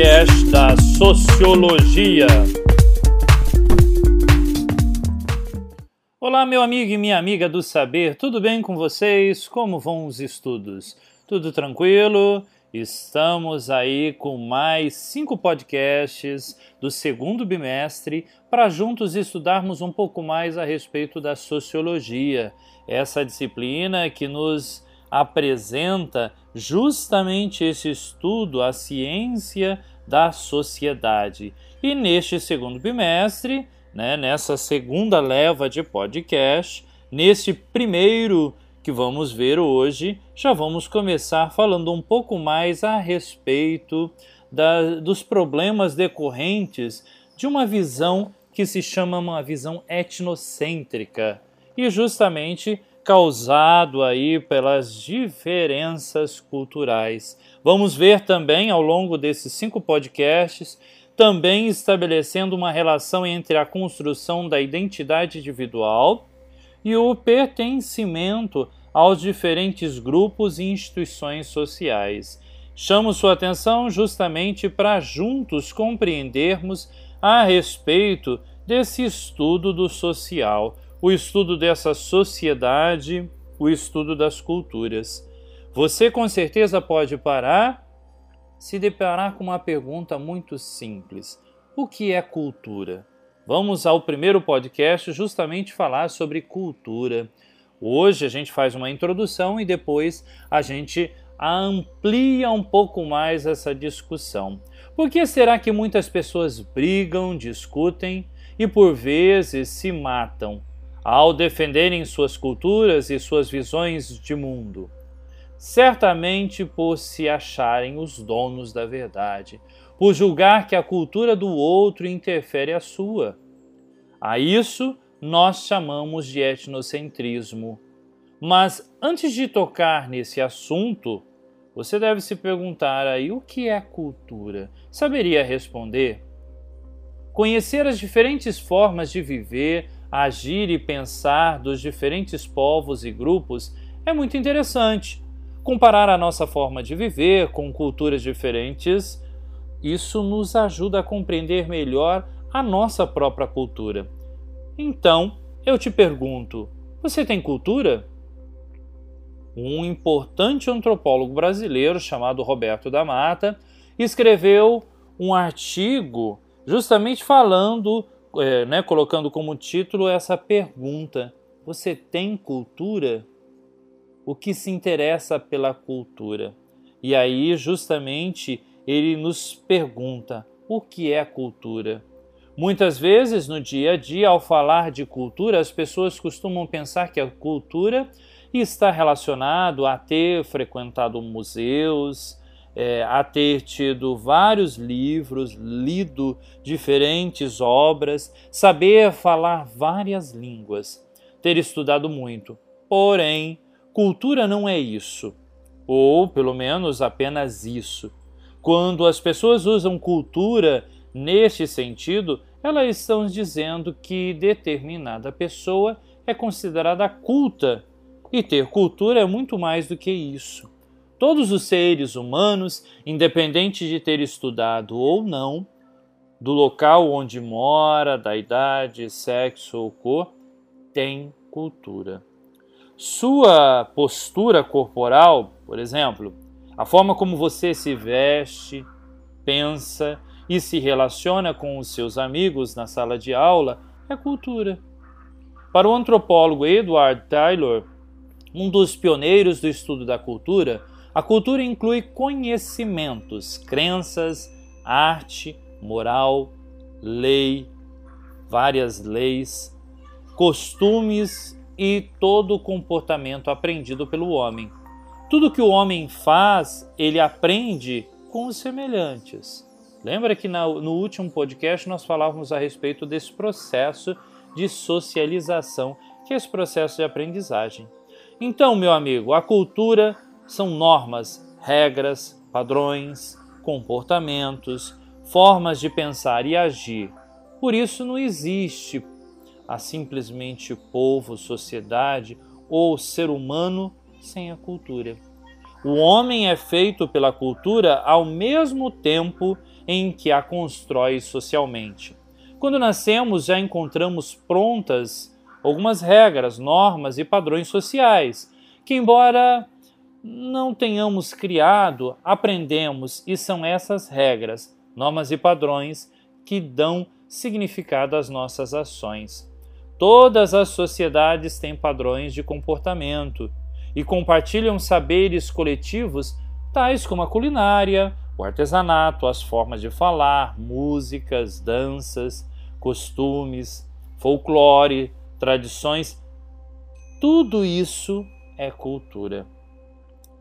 podcast da Sociologia. Olá, meu amigo e minha amiga do saber, tudo bem com vocês? Como vão os estudos? Tudo tranquilo? Estamos aí com mais cinco podcasts do segundo bimestre para juntos estudarmos um pouco mais a respeito da sociologia, essa disciplina que nos apresenta justamente esse estudo, a ciência da sociedade. E neste segundo bimestre, né, nessa segunda leva de podcast, nesse primeiro que vamos ver hoje, já vamos começar falando um pouco mais a respeito da, dos problemas decorrentes de uma visão que se chama uma visão etnocêntrica. E justamente causado aí pelas diferenças culturais. Vamos ver também ao longo desses cinco podcasts, também estabelecendo uma relação entre a construção da identidade individual e o pertencimento aos diferentes grupos e instituições sociais. Chamo sua atenção justamente para juntos compreendermos a respeito desse estudo do social o estudo dessa sociedade, o estudo das culturas. Você com certeza pode parar, se deparar com uma pergunta muito simples: o que é cultura? Vamos ao primeiro podcast justamente falar sobre cultura. Hoje a gente faz uma introdução e depois a gente amplia um pouco mais essa discussão. Por que será que muitas pessoas brigam, discutem e por vezes se matam? Ao defenderem suas culturas e suas visões de mundo, certamente por se acharem os donos da verdade, por julgar que a cultura do outro interfere a sua. A isso nós chamamos de etnocentrismo. Mas antes de tocar nesse assunto, você deve se perguntar aí o que é cultura? Saberia responder? Conhecer as diferentes formas de viver, agir e pensar dos diferentes povos e grupos é muito interessante. Comparar a nossa forma de viver com culturas diferentes, isso nos ajuda a compreender melhor a nossa própria cultura. Então, eu te pergunto: você tem cultura? Um importante antropólogo brasileiro chamado Roberto da Mata escreveu um artigo justamente falando é, né, colocando como título essa pergunta: Você tem cultura? O que se interessa pela cultura? E aí, justamente, ele nos pergunta: o que é cultura? Muitas vezes, no dia a dia, ao falar de cultura, as pessoas costumam pensar que a cultura está relacionado a ter frequentado museus, é, a ter tido vários livros, lido diferentes obras, saber falar várias línguas, ter estudado muito. Porém, cultura não é isso, ou pelo menos apenas isso. Quando as pessoas usam cultura neste sentido, elas estão dizendo que determinada pessoa é considerada culta, e ter cultura é muito mais do que isso. Todos os seres humanos, independente de ter estudado ou não, do local onde mora, da idade, sexo ou cor, têm cultura. Sua postura corporal, por exemplo, a forma como você se veste, pensa e se relaciona com os seus amigos na sala de aula é cultura. Para o antropólogo Edward Taylor, um dos pioneiros do estudo da cultura, a cultura inclui conhecimentos, crenças, arte, moral, lei, várias leis, costumes e todo o comportamento aprendido pelo homem. Tudo que o homem faz, ele aprende com os semelhantes. Lembra que no último podcast nós falávamos a respeito desse processo de socialização, que é esse processo de aprendizagem. Então, meu amigo, a cultura são normas, regras, padrões, comportamentos, formas de pensar e agir. Por isso não existe a simplesmente povo, sociedade ou ser humano sem a cultura. O homem é feito pela cultura ao mesmo tempo em que a constrói socialmente. Quando nascemos, já encontramos prontas algumas regras, normas e padrões sociais, que, embora não tenhamos criado, aprendemos e são essas regras, normas e padrões que dão significado às nossas ações. Todas as sociedades têm padrões de comportamento e compartilham saberes coletivos tais como a culinária, o artesanato, as formas de falar, músicas, danças, costumes, folclore, tradições. Tudo isso é cultura.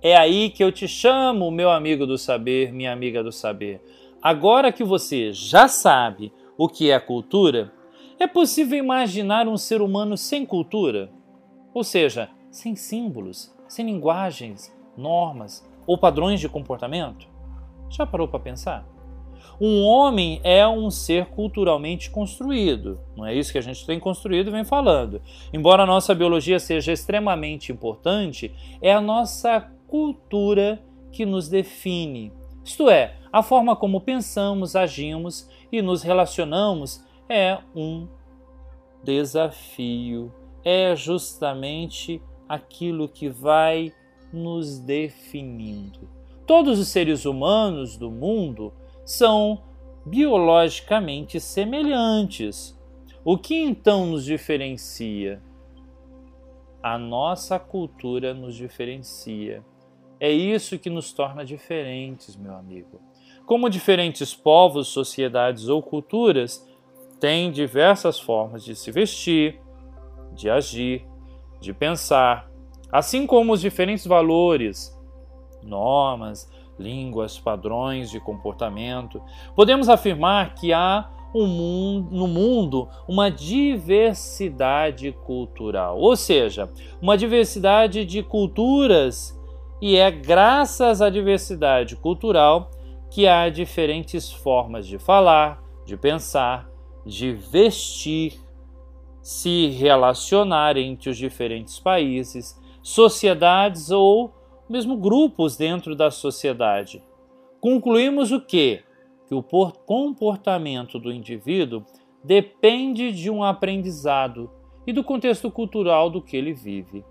É aí que eu te chamo, meu amigo do saber, minha amiga do saber. Agora que você já sabe o que é cultura, é possível imaginar um ser humano sem cultura? Ou seja, sem símbolos, sem linguagens, normas ou padrões de comportamento? Já parou para pensar? Um homem é um ser culturalmente construído. Não é isso que a gente tem construído e vem falando. Embora a nossa biologia seja extremamente importante, é a nossa cultura que nos define. Isto é, a forma como pensamos, agimos e nos relacionamos é um desafio. É justamente aquilo que vai nos definindo. Todos os seres humanos do mundo são biologicamente semelhantes. O que então nos diferencia? A nossa cultura nos diferencia. É isso que nos torna diferentes, meu amigo. Como diferentes povos, sociedades ou culturas têm diversas formas de se vestir, de agir, de pensar, assim como os diferentes valores, normas, línguas, padrões de comportamento, podemos afirmar que há um mundo, no mundo uma diversidade cultural, ou seja, uma diversidade de culturas e é graças à diversidade cultural que há diferentes formas de falar, de pensar, de vestir, se relacionar entre os diferentes países, sociedades ou mesmo grupos dentro da sociedade. Concluímos o quê? Que o comportamento do indivíduo depende de um aprendizado e do contexto cultural do que ele vive.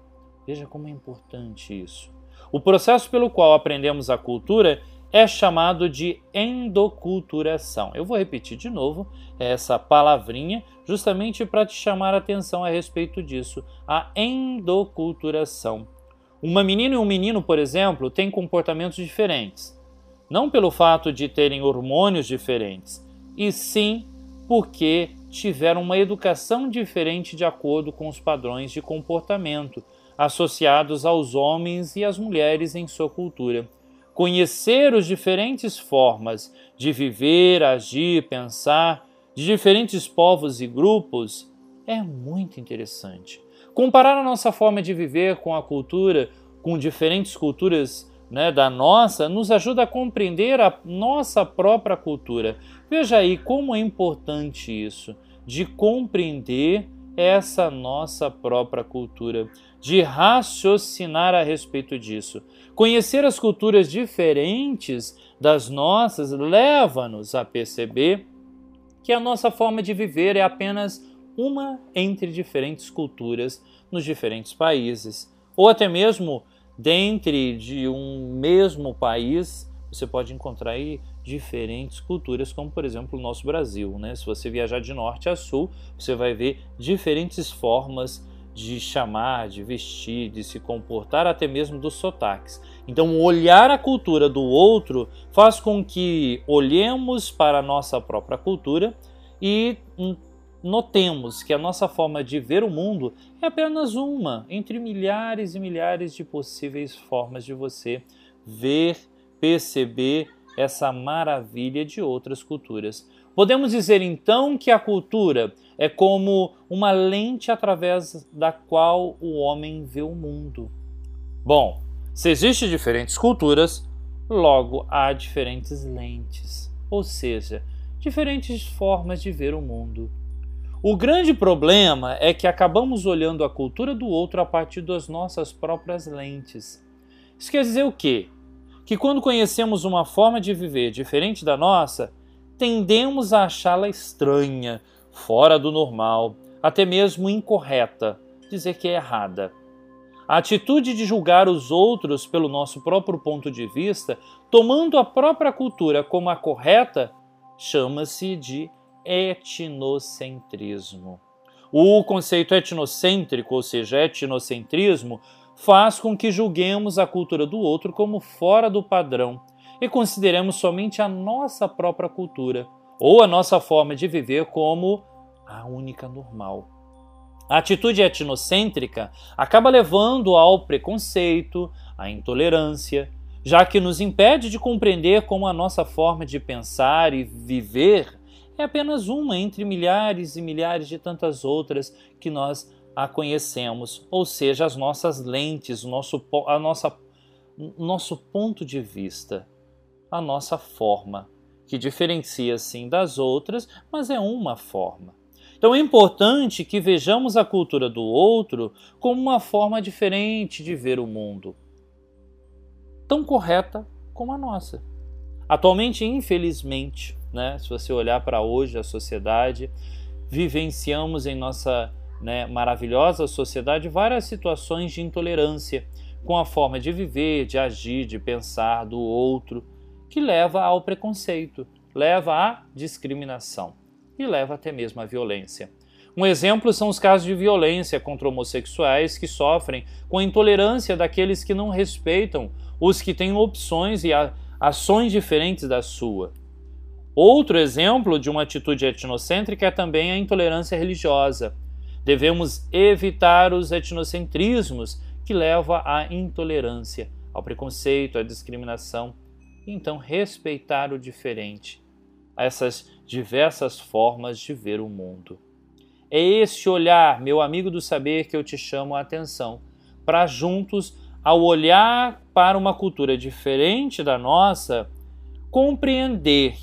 Veja como é importante isso. O processo pelo qual aprendemos a cultura é chamado de endoculturação. Eu vou repetir de novo essa palavrinha justamente para te chamar a atenção a respeito disso, a endoculturação. Uma menina e um menino, por exemplo, têm comportamentos diferentes, não pelo fato de terem hormônios diferentes, e sim porque tiveram uma educação diferente de acordo com os padrões de comportamento associados aos homens e às mulheres em sua cultura. Conhecer as diferentes formas de viver, agir, pensar de diferentes povos e grupos é muito interessante. Comparar a nossa forma de viver com a cultura, com diferentes culturas né, da nossa, nos ajuda a compreender a nossa própria cultura. Veja aí como é importante isso, de compreender essa nossa própria cultura, de raciocinar a respeito disso. Conhecer as culturas diferentes das nossas leva-nos a perceber que a nossa forma de viver é apenas uma entre diferentes culturas nos diferentes países, ou até mesmo dentro de um mesmo país, você pode encontrar aí diferentes culturas, como por exemplo o nosso Brasil. Né? Se você viajar de norte a sul, você vai ver diferentes formas de chamar, de vestir, de se comportar, até mesmo dos sotaques. Então, olhar a cultura do outro faz com que olhemos para a nossa própria cultura e notemos que a nossa forma de ver o mundo é apenas uma entre milhares e milhares de possíveis formas de você ver, perceber essa maravilha de outras culturas. Podemos dizer então que a cultura é como uma lente através da qual o homem vê o mundo. Bom, se existem diferentes culturas, logo há diferentes lentes, ou seja, diferentes formas de ver o mundo. O grande problema é que acabamos olhando a cultura do outro a partir das nossas próprias lentes. Isso quer dizer o quê? Que quando conhecemos uma forma de viver diferente da nossa, tendemos a achá-la estranha, fora do normal, até mesmo incorreta, dizer que é errada. A atitude de julgar os outros pelo nosso próprio ponto de vista, tomando a própria cultura como a correta, chama-se de etnocentrismo. O conceito etnocêntrico, ou seja, etnocentrismo, faz com que julguemos a cultura do outro como fora do padrão e consideremos somente a nossa própria cultura ou a nossa forma de viver como a única normal. A atitude etnocêntrica acaba levando ao preconceito, à intolerância, já que nos impede de compreender como a nossa forma de pensar e viver é apenas uma entre milhares e milhares de tantas outras que nós a conhecemos, ou seja, as nossas lentes, o nosso, a nossa, nosso ponto de vista, a nossa forma, que diferencia sim das outras, mas é uma forma. Então é importante que vejamos a cultura do outro como uma forma diferente de ver o mundo, tão correta como a nossa. Atualmente, infelizmente, né, se você olhar para hoje a sociedade, vivenciamos em nossa né, maravilhosa sociedade várias situações de intolerância com a forma de viver, de agir, de pensar do outro, que leva ao preconceito, leva à discriminação e leva até mesmo à violência. Um exemplo são os casos de violência contra homossexuais que sofrem com a intolerância daqueles que não respeitam os que têm opções e ações diferentes da sua. Outro exemplo de uma atitude etnocêntrica é também a intolerância religiosa. Devemos evitar os etnocentrismos que levam à intolerância, ao preconceito, à discriminação, e então respeitar o diferente, essas diversas formas de ver o mundo. É este olhar, meu amigo do saber, que eu te chamo a atenção, para juntos, ao olhar para uma cultura diferente da nossa, compreender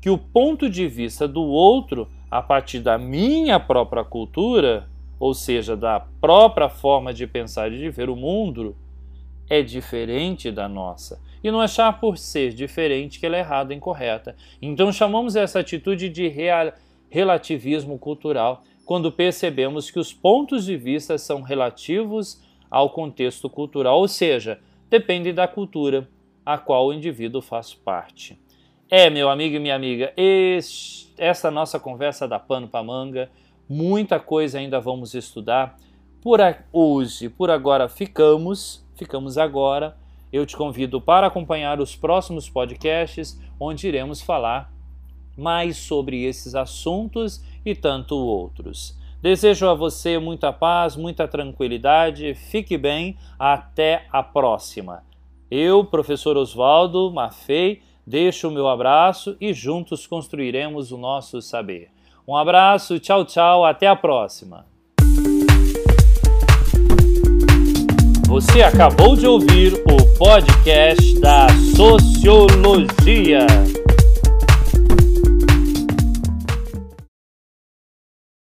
que o ponto de vista do outro, a partir da minha própria cultura, ou seja, da própria forma de pensar e de ver o mundo, é diferente da nossa e não achar por ser diferente que ela é errada e incorreta. Então chamamos essa atitude de real, relativismo cultural quando percebemos que os pontos de vista são relativos ao contexto cultural, ou seja, depende da cultura a qual o indivíduo faz parte. É, meu amigo e minha amiga, este, essa nossa conversa dá pano para manga, muita coisa ainda vamos estudar. Por hoje, por agora ficamos, ficamos agora eu te convido para acompanhar os próximos podcasts, onde iremos falar mais sobre esses assuntos e tanto outros. Desejo a você muita paz, muita tranquilidade, fique bem, até a próxima. Eu, professor Oswaldo Maffei, deixo o meu abraço e juntos construiremos o nosso saber. Um abraço, tchau, tchau, até a próxima. Você acabou de ouvir o podcast da Sociologia.